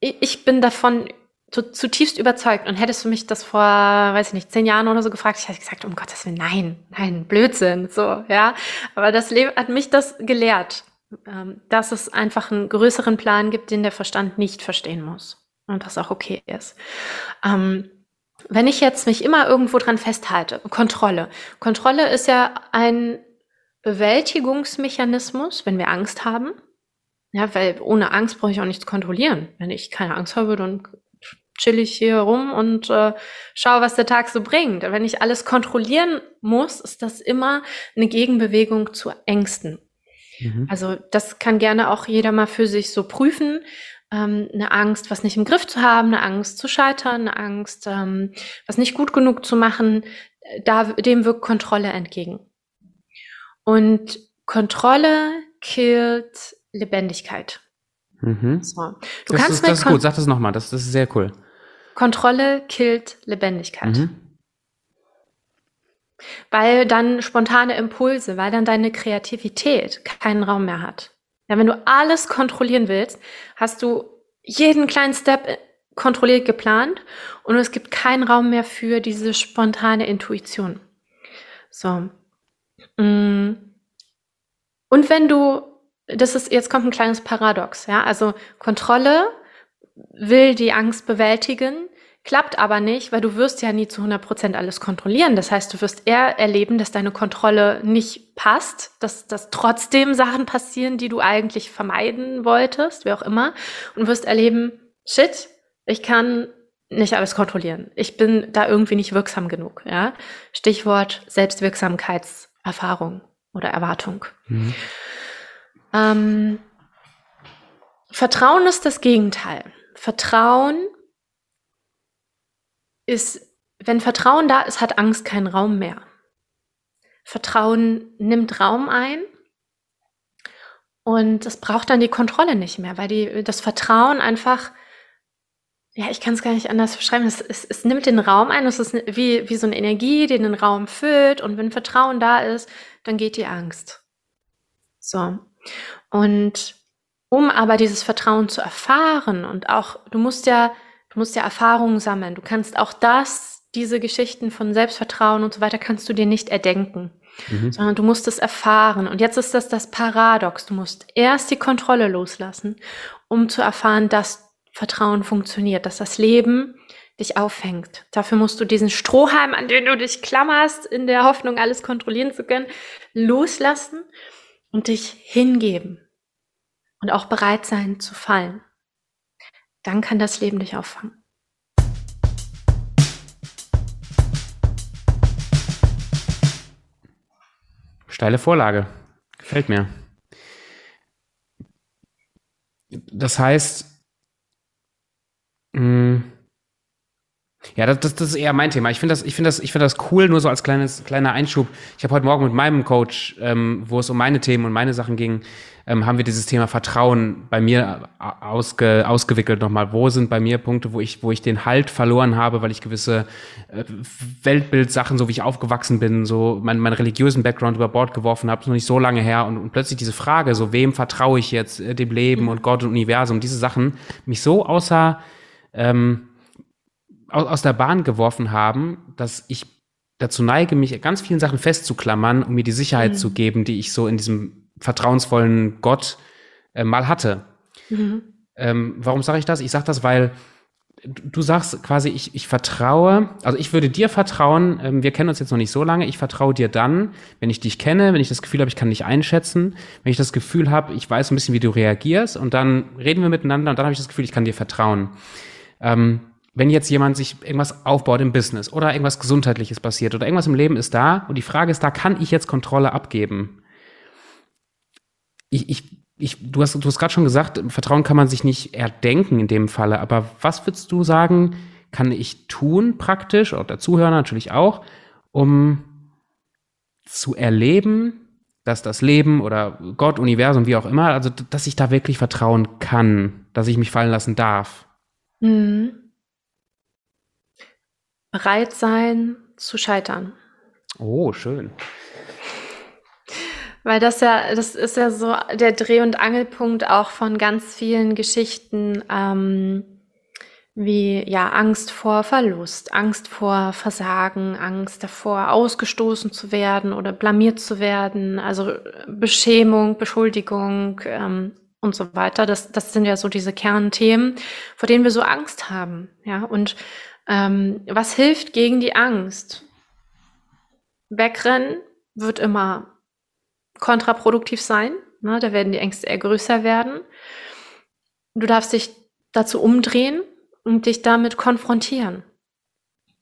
Ich bin davon zutiefst überzeugt und hättest du mich das vor, weiß ich nicht, zehn Jahren oder so gefragt, ich hätte gesagt, um Gottes Willen, nein, nein, Blödsinn, so, ja. Aber das Leben hat mich das gelehrt, ähm, dass es einfach einen größeren Plan gibt, den der Verstand nicht verstehen muss und das auch okay ist. Ähm, wenn ich jetzt mich immer irgendwo dran festhalte, Kontrolle. Kontrolle ist ja ein Bewältigungsmechanismus, wenn wir Angst haben. Ja, weil ohne Angst brauche ich auch nichts kontrollieren. Wenn ich keine Angst habe, dann chill ich hier rum und äh, schaue, was der Tag so bringt. Wenn ich alles kontrollieren muss, ist das immer eine Gegenbewegung zu Ängsten. Mhm. Also das kann gerne auch jeder mal für sich so prüfen ähm, eine Angst, was nicht im Griff zu haben, eine Angst zu scheitern, eine Angst, ähm, was nicht gut genug zu machen, da, dem wirkt Kontrolle entgegen. Und Kontrolle killt Lebendigkeit. Mhm. So. Du das kannst ist, das ist gut, sag das nochmal, das, das ist sehr cool. Kontrolle killt Lebendigkeit. Mhm. Weil dann spontane Impulse, weil dann deine Kreativität keinen Raum mehr hat. Ja, wenn du alles kontrollieren willst, hast du jeden kleinen Step äh, kontrolliert geplant und es gibt keinen Raum mehr für diese spontane Intuition. So. Mm. Und wenn du, das ist, jetzt kommt ein kleines Paradox, ja, also Kontrolle will die Angst bewältigen, Klappt aber nicht, weil du wirst ja nie zu 100 Prozent alles kontrollieren. Das heißt, du wirst eher erleben, dass deine Kontrolle nicht passt, dass, dass trotzdem Sachen passieren, die du eigentlich vermeiden wolltest, wie auch immer. Und wirst erleben, shit, ich kann nicht alles kontrollieren. Ich bin da irgendwie nicht wirksam genug. Ja? Stichwort Selbstwirksamkeitserfahrung oder Erwartung. Mhm. Ähm, Vertrauen ist das Gegenteil. Vertrauen ist, wenn Vertrauen da ist, hat Angst keinen Raum mehr. Vertrauen nimmt Raum ein und es braucht dann die Kontrolle nicht mehr, weil die, das Vertrauen einfach, ja, ich kann es gar nicht anders beschreiben, es, es, es nimmt den Raum ein, es ist wie, wie so eine Energie, die den Raum füllt und wenn Vertrauen da ist, dann geht die Angst. So. Und um aber dieses Vertrauen zu erfahren und auch, du musst ja Du musst ja Erfahrungen sammeln. Du kannst auch das, diese Geschichten von Selbstvertrauen und so weiter, kannst du dir nicht erdenken. Mhm. Sondern du musst es erfahren. Und jetzt ist das das Paradox. Du musst erst die Kontrolle loslassen, um zu erfahren, dass Vertrauen funktioniert, dass das Leben dich auffängt. Dafür musst du diesen Strohhalm, an den du dich klammerst, in der Hoffnung, alles kontrollieren zu können, loslassen und dich hingeben. Und auch bereit sein zu fallen dann kann das Leben dich auffangen. Steile Vorlage. Gefällt mir. Das heißt, mh, hm, Ja, das, das, das ist eher mein Thema. Ich finde das, ich finde das, ich finde das cool, nur so als kleines, kleiner Einschub. Ich habe heute Morgen mit meinem Coach, ähm, wo es um meine Themen und meine Sachen ging, ähm, haben wir dieses Thema Vertrauen bei mir ausge, ausgewickelt nochmal. Wo sind bei mir Punkte, wo ich, wo ich den Halt verloren habe, weil ich gewisse äh, Weltbildsachen, so wie ich aufgewachsen bin, so mein, meinen religiösen Background über Bord geworfen habe, ist noch nicht so lange her und, und plötzlich diese Frage, so wem vertraue ich jetzt, äh, dem Leben und Gott und Universum, diese Sachen, mich so außer ähm, aus, aus der Bahn geworfen haben, dass ich dazu neige, mich ganz vielen Sachen festzuklammern, um mir die Sicherheit mhm. zu geben, die ich so in diesem vertrauensvollen Gott äh, mal hatte. Mhm. Ähm, warum sage ich das? Ich sage das, weil du sagst quasi, ich, ich vertraue, also ich würde dir vertrauen, ähm, wir kennen uns jetzt noch nicht so lange, ich vertraue dir dann, wenn ich dich kenne, wenn ich das Gefühl habe, ich kann dich einschätzen, wenn ich das Gefühl habe, ich weiß ein bisschen, wie du reagierst und dann reden wir miteinander und dann habe ich das Gefühl, ich kann dir vertrauen. Ähm, wenn jetzt jemand sich irgendwas aufbaut im Business oder irgendwas Gesundheitliches passiert oder irgendwas im Leben ist da und die Frage ist da, kann ich jetzt Kontrolle abgeben? ich, ich, ich, du hast, du hast gerade schon gesagt, Vertrauen kann man sich nicht erdenken in dem Falle, aber was würdest du sagen, kann ich tun praktisch, oder der Zuhörer natürlich auch, um zu erleben, dass das Leben oder Gott, Universum, wie auch immer, also dass ich da wirklich vertrauen kann, dass ich mich fallen lassen darf. Mhm. Bereit sein zu scheitern. Oh, schön. Weil das ja, das ist ja so der Dreh- und Angelpunkt auch von ganz vielen Geschichten, ähm, wie ja Angst vor Verlust, Angst vor Versagen, Angst davor, ausgestoßen zu werden oder blamiert zu werden, also Beschämung, Beschuldigung ähm, und so weiter. Das, das sind ja so diese Kernthemen, vor denen wir so Angst haben. Ja, und ähm, was hilft gegen die Angst? Wegrennen wird immer kontraproduktiv sein. Ne? Da werden die Ängste eher größer werden. Du darfst dich dazu umdrehen und dich damit konfrontieren.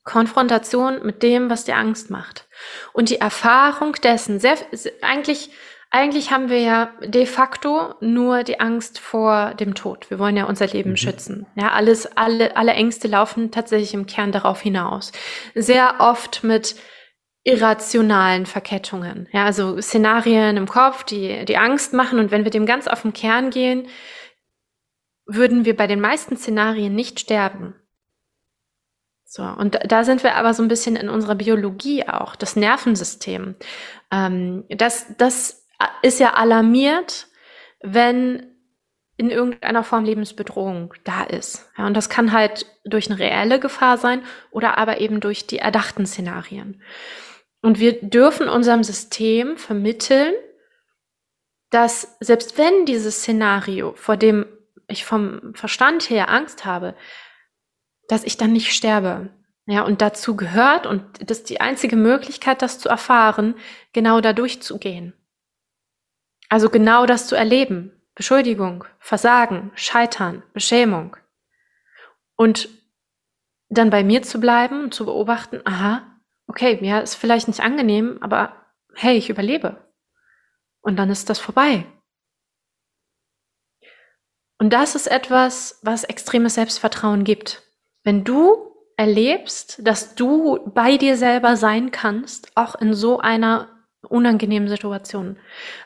Konfrontation mit dem, was dir Angst macht. Und die Erfahrung dessen, sehr, eigentlich, eigentlich haben wir ja de facto nur die Angst vor dem Tod. Wir wollen ja unser Leben mhm. schützen. Ja, alles, alle, alle Ängste laufen tatsächlich im Kern darauf hinaus. Sehr oft mit irrationalen Verkettungen. Ja, also Szenarien im Kopf, die, die Angst machen. Und wenn wir dem ganz auf den Kern gehen, würden wir bei den meisten Szenarien nicht sterben. So, und da sind wir aber so ein bisschen in unserer Biologie auch, das Nervensystem. Ähm, das, das ist ja alarmiert, wenn in irgendeiner Form Lebensbedrohung da ist. Ja, und das kann halt durch eine reelle Gefahr sein oder aber eben durch die erdachten Szenarien. Und wir dürfen unserem System vermitteln, dass selbst wenn dieses Szenario, vor dem ich vom Verstand her Angst habe, dass ich dann nicht sterbe. Ja, und dazu gehört, und das ist die einzige Möglichkeit, das zu erfahren, genau da durchzugehen. Also genau das zu erleben. Beschuldigung, Versagen, Scheitern, Beschämung. Und dann bei mir zu bleiben und zu beobachten, aha, okay, ja, ist vielleicht nicht angenehm, aber hey, ich überlebe. Und dann ist das vorbei. Und das ist etwas, was extremes Selbstvertrauen gibt. Wenn du erlebst, dass du bei dir selber sein kannst, auch in so einer unangenehmen Situation,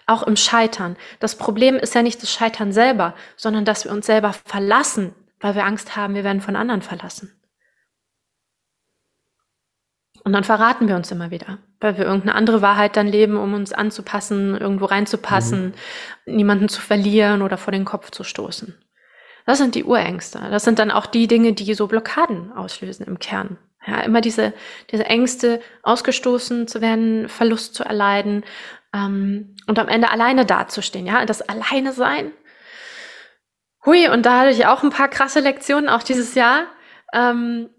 auch im Scheitern. Das Problem ist ja nicht das Scheitern selber, sondern dass wir uns selber verlassen, weil wir Angst haben, wir werden von anderen verlassen. Und dann verraten wir uns immer wieder, weil wir irgendeine andere Wahrheit dann leben, um uns anzupassen, irgendwo reinzupassen, mhm. niemanden zu verlieren oder vor den Kopf zu stoßen. Das sind die Urängste. Das sind dann auch die Dinge, die so Blockaden auslösen im Kern. Ja, immer diese, diese Ängste, ausgestoßen zu werden, Verlust zu erleiden ähm, und am Ende alleine dazustehen. Ja, das Alleine sein. Hui, und da hatte ich auch ein paar krasse Lektionen, auch dieses Jahr. Ähm,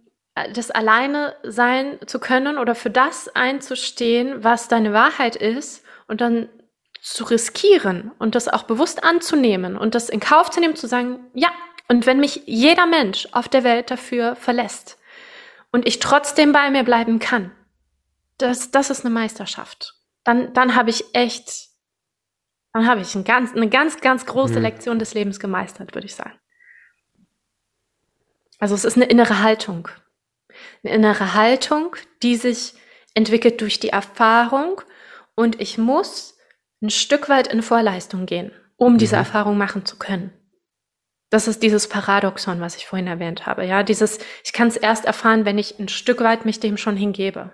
das alleine sein zu können oder für das einzustehen, was deine Wahrheit ist und dann zu riskieren und das auch bewusst anzunehmen und das in Kauf zu nehmen, zu sagen, ja, und wenn mich jeder Mensch auf der Welt dafür verlässt und ich trotzdem bei mir bleiben kann, das, das ist eine Meisterschaft. Dann, dann habe ich echt, dann habe ich ein ganz, eine ganz, ganz große mhm. Lektion des Lebens gemeistert, würde ich sagen. Also es ist eine innere Haltung. Eine innere Haltung, die sich entwickelt durch die Erfahrung und ich muss ein Stück weit in Vorleistung gehen, um diese mhm. Erfahrung machen zu können. Das ist dieses Paradoxon, was ich vorhin erwähnt habe. Ja, dieses, ich kann es erst erfahren, wenn ich ein Stück weit mich dem schon hingebe.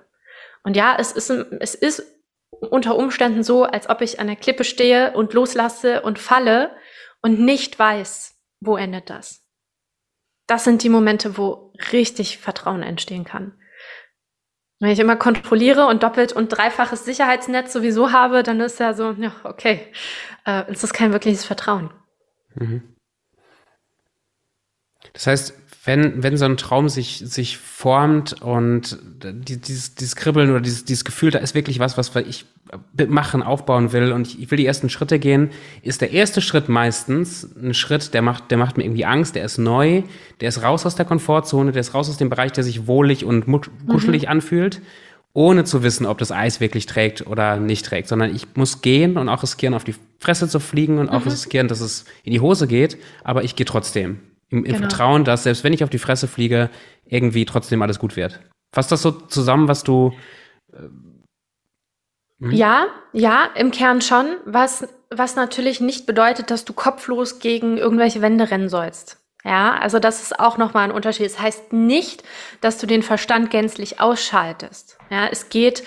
Und ja, es ist, es ist unter Umständen so, als ob ich an der Klippe stehe und loslasse und falle und nicht weiß, wo endet das. Das sind die Momente, wo richtig Vertrauen entstehen kann. Wenn ich immer kontrolliere und doppelt und dreifaches Sicherheitsnetz sowieso habe, dann ist ja so, ja, okay, äh, es ist kein wirkliches Vertrauen. Mhm. Das heißt, wenn, wenn so ein Traum sich, sich formt und dieses, dieses Kribbeln oder dieses, dieses Gefühl, da ist wirklich was, was ich machen, aufbauen will und ich will die ersten Schritte gehen, ist der erste Schritt meistens ein Schritt, der macht, der macht mir irgendwie Angst, der ist neu, der ist raus aus der Komfortzone, der ist raus aus dem Bereich, der sich wohlig und kuschelig mhm. anfühlt, ohne zu wissen, ob das Eis wirklich trägt oder nicht trägt, sondern ich muss gehen und auch riskieren, auf die Fresse zu fliegen und auch mhm. riskieren, dass es in die Hose geht, aber ich gehe trotzdem. Im, im genau. Vertrauen, dass selbst wenn ich auf die Fresse fliege, irgendwie trotzdem alles gut wird. Fasst das so zusammen, was du. Äh, hm? Ja, ja, im Kern schon. Was, was natürlich nicht bedeutet, dass du kopflos gegen irgendwelche Wände rennen sollst. Ja, also das ist auch nochmal ein Unterschied. Das heißt nicht, dass du den Verstand gänzlich ausschaltest. Ja, es geht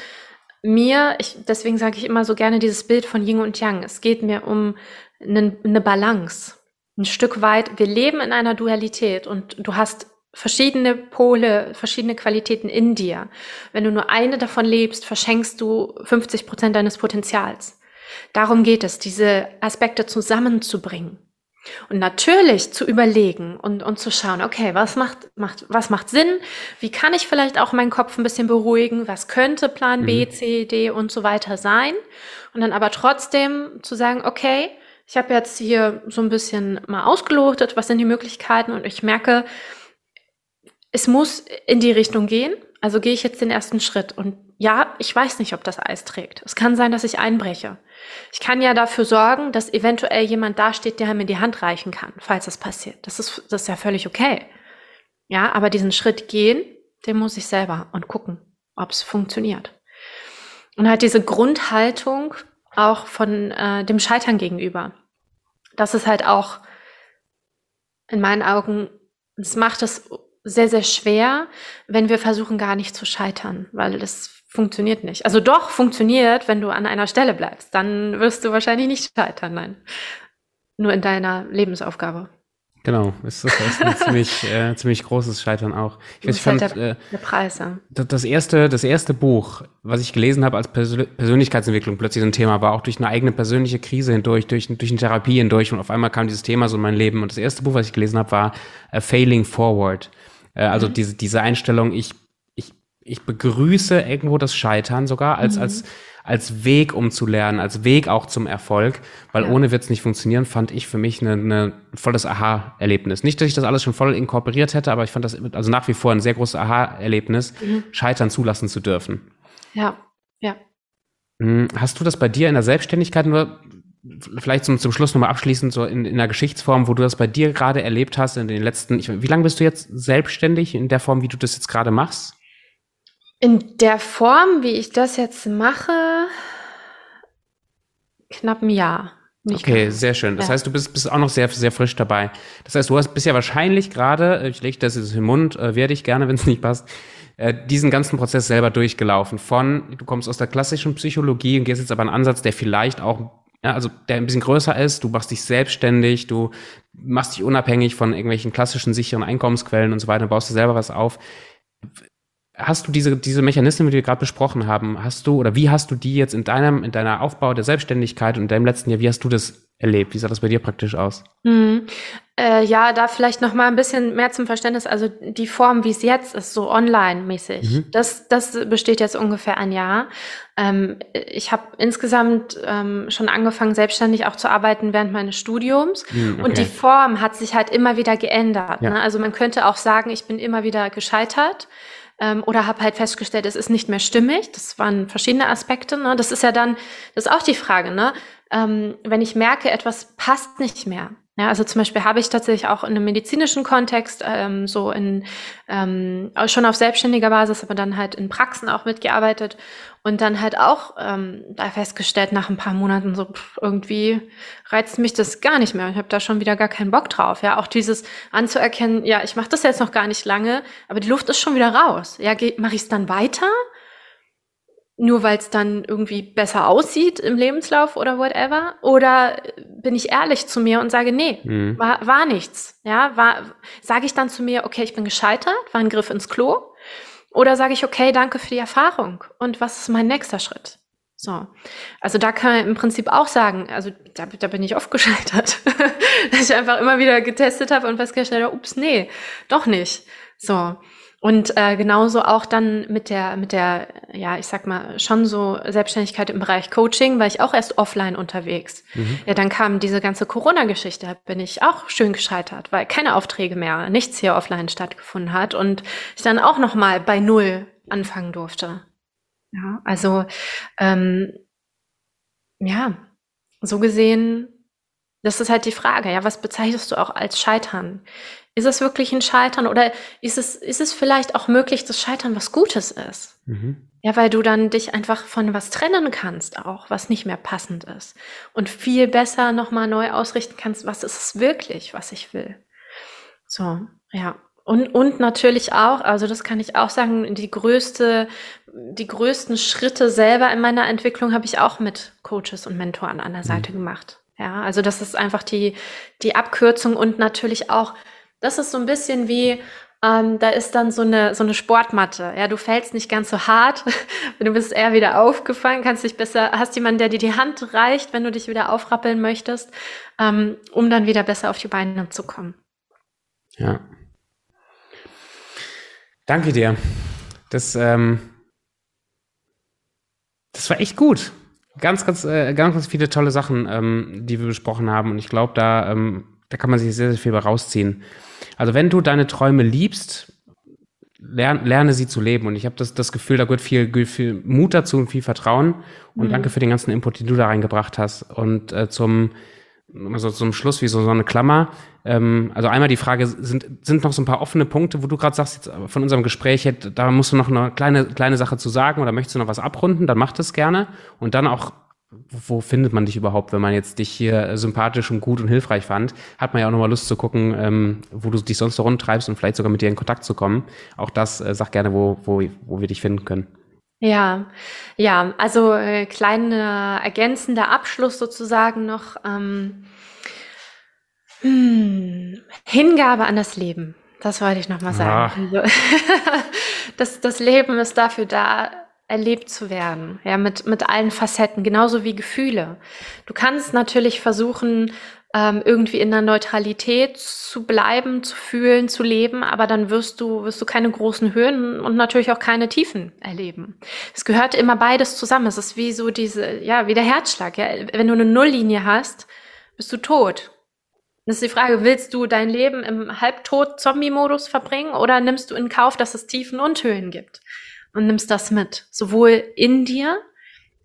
mir, ich, deswegen sage ich immer so gerne dieses Bild von Yin und Yang. Es geht mir um eine, eine Balance ein Stück weit, wir leben in einer Dualität und du hast verschiedene Pole, verschiedene Qualitäten in dir. Wenn du nur eine davon lebst, verschenkst du 50 Prozent deines Potenzials. Darum geht es, diese Aspekte zusammenzubringen. Und natürlich zu überlegen und, und zu schauen, okay, was macht, macht, was macht Sinn? Wie kann ich vielleicht auch meinen Kopf ein bisschen beruhigen? Was könnte Plan B, mhm. C, D und so weiter sein? Und dann aber trotzdem zu sagen, okay, ich habe jetzt hier so ein bisschen mal ausgelotet, was sind die Möglichkeiten und ich merke, es muss in die Richtung gehen. Also gehe ich jetzt den ersten Schritt. Und ja, ich weiß nicht, ob das Eis trägt. Es kann sein, dass ich einbreche. Ich kann ja dafür sorgen, dass eventuell jemand dasteht, der mir die Hand reichen kann, falls das passiert. Das ist, das ist ja völlig okay. Ja, aber diesen Schritt gehen, den muss ich selber und gucken, ob es funktioniert. Und halt diese Grundhaltung, auch von äh, dem Scheitern gegenüber. Das ist halt auch in meinen Augen, es macht es sehr, sehr schwer, wenn wir versuchen, gar nicht zu scheitern, weil das funktioniert nicht. Also doch funktioniert, wenn du an einer Stelle bleibst. Dann wirst du wahrscheinlich nicht scheitern, nein. Nur in deiner Lebensaufgabe. Genau, ist, ist ein ziemlich, äh, ziemlich großes Scheitern auch. Ich, weiß, ich fand, halt der, äh, der Preis, ja. das, erste, das erste Buch, was ich gelesen habe als Persön Persönlichkeitsentwicklung, plötzlich ein Thema war, auch durch eine eigene persönliche Krise hindurch, durch, durch eine Therapie hindurch und auf einmal kam dieses Thema so in mein Leben. Und das erste Buch, was ich gelesen habe, war uh, Failing Forward. Äh, also mhm. diese, diese Einstellung, ich, ich, ich begrüße irgendwo das Scheitern sogar als, mhm. als als Weg, um zu lernen, als Weg auch zum Erfolg, weil ja. ohne wird es nicht funktionieren, fand ich für mich ein ne, volles Aha-Erlebnis. Nicht, dass ich das alles schon voll inkorporiert hätte, aber ich fand das also nach wie vor ein sehr großes Aha-Erlebnis, mhm. Scheitern zulassen zu dürfen. Ja, ja. Hm, hast du das bei dir in der Selbstständigkeit nur vielleicht zum, zum Schluss nochmal abschließend so in, in einer Geschichtsform, wo du das bei dir gerade erlebt hast in den letzten, ich, wie lange bist du jetzt selbstständig in der Form, wie du das jetzt gerade machst? In der Form, wie ich das jetzt mache, knapp ein Jahr. okay, ganz. sehr schön. Das ja. heißt, du bist, bist auch noch sehr, sehr frisch dabei. Das heißt, du hast bist ja wahrscheinlich gerade, ich lege das jetzt im Mund, äh, werde ich gerne, wenn es nicht passt, äh, diesen ganzen Prozess selber durchgelaufen. Von, du kommst aus der klassischen Psychologie und gehst jetzt aber einen Ansatz, der vielleicht auch, ja, also der ein bisschen größer ist. Du machst dich selbstständig, du machst dich unabhängig von irgendwelchen klassischen sicheren Einkommensquellen und so weiter, baust dir selber was auf hast du diese, diese Mechanismen, die wir gerade besprochen haben, hast du oder wie hast du die jetzt in deinem, in deiner Aufbau der Selbstständigkeit und in deinem letzten Jahr, wie hast du das erlebt? Wie sah das bei dir praktisch aus? Mhm. Äh, ja, da vielleicht noch mal ein bisschen mehr zum Verständnis. Also die Form, wie es jetzt ist, so online-mäßig, mhm. das, das besteht jetzt ungefähr ein Jahr. Ähm, ich habe insgesamt ähm, schon angefangen, selbstständig auch zu arbeiten während meines Studiums. Mhm, okay. Und die Form hat sich halt immer wieder geändert. Ja. Ne? Also man könnte auch sagen, ich bin immer wieder gescheitert ähm, oder habe halt festgestellt, es ist nicht mehr stimmig. Das waren verschiedene Aspekte. Ne? Das ist ja dann, das ist auch die Frage, ne? Ähm, wenn ich merke, etwas passt nicht mehr, Ja, also zum Beispiel habe ich tatsächlich auch in einem medizinischen Kontext ähm, so in ähm, schon auf selbstständiger Basis, aber dann halt in Praxen auch mitgearbeitet und dann halt auch ähm, da festgestellt nach ein paar Monaten so pff, irgendwie reizt mich das gar nicht mehr. Ich habe da schon wieder gar keinen Bock drauf. Ja, auch dieses anzuerkennen, ja, ich mache das jetzt noch gar nicht lange, aber die Luft ist schon wieder raus. Ja, mache ich es dann weiter? Nur weil es dann irgendwie besser aussieht im Lebenslauf oder whatever? Oder bin ich ehrlich zu mir und sage, nee, mhm. war, war nichts. Ja, war, sage ich dann zu mir, okay, ich bin gescheitert, war ein Griff ins Klo? Oder sage ich, okay, danke für die Erfahrung und was ist mein nächster Schritt? So, also da kann man im Prinzip auch sagen, also da, da bin ich oft gescheitert, dass ich einfach immer wieder getestet habe und festgestellt habe, ups, nee, doch nicht. So, und äh, genauso auch dann mit der, mit der, ja, ich sag mal, schon so Selbstständigkeit im Bereich Coaching, weil ich auch erst offline unterwegs. Mhm. Ja, dann kam diese ganze Corona-Geschichte, bin ich auch schön gescheitert, weil keine Aufträge mehr, nichts hier offline stattgefunden hat und ich dann auch nochmal bei Null anfangen durfte. Ja, also ähm, ja, so gesehen, das ist halt die Frage, ja, was bezeichnest du auch als Scheitern? Ist es wirklich ein Scheitern oder ist es, ist es vielleicht auch möglich, dass Scheitern was Gutes ist? Mhm. Ja, weil du dann dich einfach von was trennen kannst, auch was nicht mehr passend ist. Und viel besser nochmal neu ausrichten kannst, was ist es wirklich, was ich will. So, ja. Und, und natürlich auch, also das kann ich auch sagen, die größte, die größten Schritte selber in meiner Entwicklung habe ich auch mit Coaches und Mentoren an der mhm. Seite mhm. gemacht. Ja, also das ist einfach die, die Abkürzung und natürlich auch das ist so ein bisschen wie, ähm, da ist dann so eine, so eine Sportmatte. Ja, du fällst nicht ganz so hart, du bist eher wieder aufgefallen, kannst dich besser, hast jemanden, der dir die Hand reicht, wenn du dich wieder aufrappeln möchtest, ähm, um dann wieder besser auf die Beine zu kommen. Ja. Danke dir. Das, ähm, das war echt gut. Ganz, ganz, äh, ganz, ganz viele tolle Sachen, ähm, die wir besprochen haben. Und ich glaube, da, ähm, da kann man sich sehr, sehr viel rausziehen. Also wenn du deine Träume liebst, lerne, lerne sie zu leben. Und ich habe das, das Gefühl, da gehört viel, viel Mut dazu und viel Vertrauen. Und mhm. danke für den ganzen Input, den du da reingebracht hast. Und äh, zum, also zum Schluss wie so, so eine Klammer. Ähm, also einmal die Frage, sind, sind noch so ein paar offene Punkte, wo du gerade sagst, jetzt von unserem Gespräch, da musst du noch eine kleine, kleine Sache zu sagen oder möchtest du noch was abrunden, dann mach das gerne. Und dann auch wo findet man dich überhaupt, wenn man jetzt dich hier sympathisch und gut und hilfreich fand? Hat man ja auch nochmal Lust zu gucken, ähm, wo du dich sonst so rumtreibst und vielleicht sogar mit dir in Kontakt zu kommen. Auch das äh, sag gerne, wo, wo, wo wir dich finden können. Ja, ja, also äh, kleiner ergänzender Abschluss sozusagen noch. Ähm, hm, Hingabe an das Leben. Das wollte ich nochmal sagen. Also, das, das Leben ist dafür da, erlebt zu werden, ja, mit, mit allen Facetten, genauso wie Gefühle. Du kannst natürlich versuchen, ähm, irgendwie in der Neutralität zu bleiben, zu fühlen, zu leben, aber dann wirst du, wirst du keine großen Höhen und natürlich auch keine Tiefen erleben. Es gehört immer beides zusammen. Es ist wie so diese, ja, wie der Herzschlag, ja. Wenn du eine Nulllinie hast, bist du tot. Das ist die Frage, willst du dein Leben im Halbtod-Zombie-Modus verbringen oder nimmst du in Kauf, dass es Tiefen und Höhen gibt? Und nimmst das mit, sowohl in dir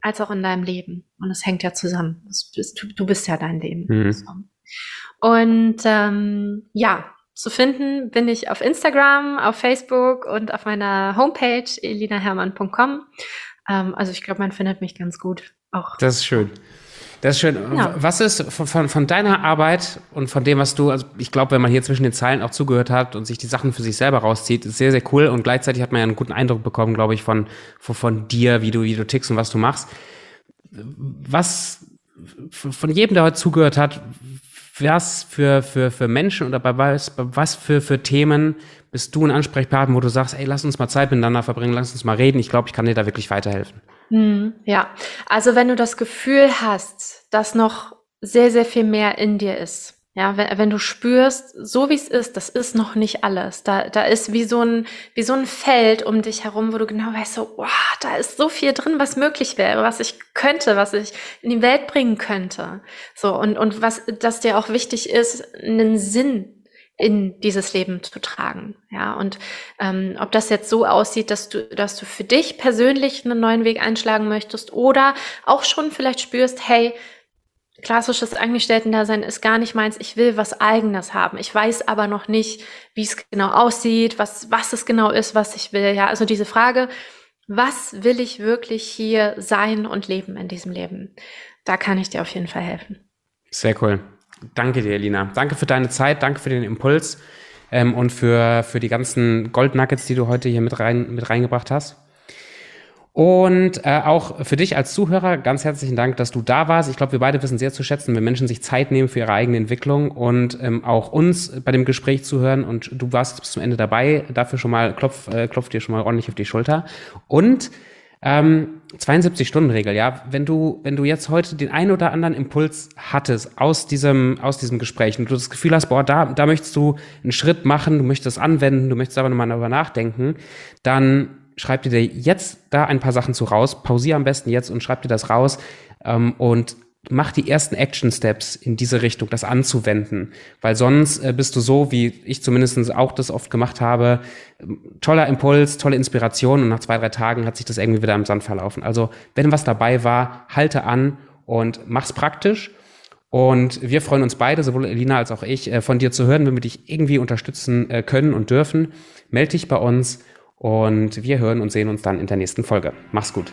als auch in deinem Leben. Und es hängt ja zusammen. Bist, du, bist ja dein Leben. Mhm. Und ähm, ja, zu finden bin ich auf Instagram, auf Facebook und auf meiner Homepage elinahermann.com. Ähm, also ich glaube, man findet mich ganz gut. Auch. Das ist schön. Das ist schön. Ja. Was ist von, von, von, deiner Arbeit und von dem, was du, also ich glaube, wenn man hier zwischen den Zeilen auch zugehört hat und sich die Sachen für sich selber rauszieht, ist sehr, sehr cool und gleichzeitig hat man ja einen guten Eindruck bekommen, glaube ich, von, von, von dir, wie du, wie du tickst und was du machst. Was von jedem, der heute zugehört hat, was für, für, für Menschen oder bei was, bei was für, für Themen bist du ein Ansprechpartner, wo du sagst, ey, lass uns mal Zeit miteinander verbringen, lass uns mal reden. Ich glaube, ich kann dir da wirklich weiterhelfen. Hm, ja, also wenn du das Gefühl hast, dass noch sehr, sehr viel mehr in dir ist, ja, wenn, wenn du spürst, so wie es ist, das ist noch nicht alles. Da, da ist wie so ein, wie so ein Feld um dich herum, wo du genau weißt, so, wow, da ist so viel drin, was möglich wäre, was ich könnte, was ich in die Welt bringen könnte. So, und, und was, dass dir auch wichtig ist, einen Sinn in dieses Leben zu tragen. Ja, und ähm, ob das jetzt so aussieht, dass du, dass du für dich persönlich einen neuen Weg einschlagen möchtest oder auch schon vielleicht spürst, hey, klassisches Angestellten-Dasein ist gar nicht meins. Ich will was Eigenes haben. Ich weiß aber noch nicht, wie es genau aussieht, was, was es genau ist, was ich will. Ja, also diese Frage, was will ich wirklich hier sein und leben in diesem Leben? Da kann ich dir auf jeden Fall helfen. Sehr cool. Danke dir, Lina. Danke für deine Zeit, danke für den Impuls ähm, und für, für die ganzen Goldnuggets, die du heute hier mit, rein, mit reingebracht hast. Und äh, auch für dich als Zuhörer ganz herzlichen Dank, dass du da warst. Ich glaube, wir beide wissen sehr zu schätzen, wenn Menschen sich Zeit nehmen für ihre eigene Entwicklung und ähm, auch uns bei dem Gespräch zuhören. Und du warst bis zum Ende dabei. Dafür schon mal klopf, äh, klopf dir schon mal ordentlich auf die Schulter. Und ähm, 72-Stunden-Regel, ja. Wenn du, wenn du jetzt heute den einen oder anderen Impuls hattest aus diesem, aus diesem Gespräch und du das Gefühl hast, boah, da, da möchtest du einen Schritt machen, du möchtest es anwenden, du möchtest aber nochmal darüber nachdenken, dann schreib dir jetzt da ein paar Sachen zu raus, pausier am besten jetzt und schreib dir das raus ähm, und mach die ersten Action Steps in diese Richtung, das anzuwenden, weil sonst äh, bist du so, wie ich zumindest auch das oft gemacht habe, toller Impuls, tolle Inspiration und nach zwei, drei Tagen hat sich das irgendwie wieder im Sand verlaufen. Also wenn was dabei war, halte an und mach's praktisch. Und wir freuen uns beide, sowohl Elina als auch ich, äh, von dir zu hören, wenn wir dich irgendwie unterstützen äh, können und dürfen. Meld dich bei uns und wir hören und sehen uns dann in der nächsten Folge. Mach's gut.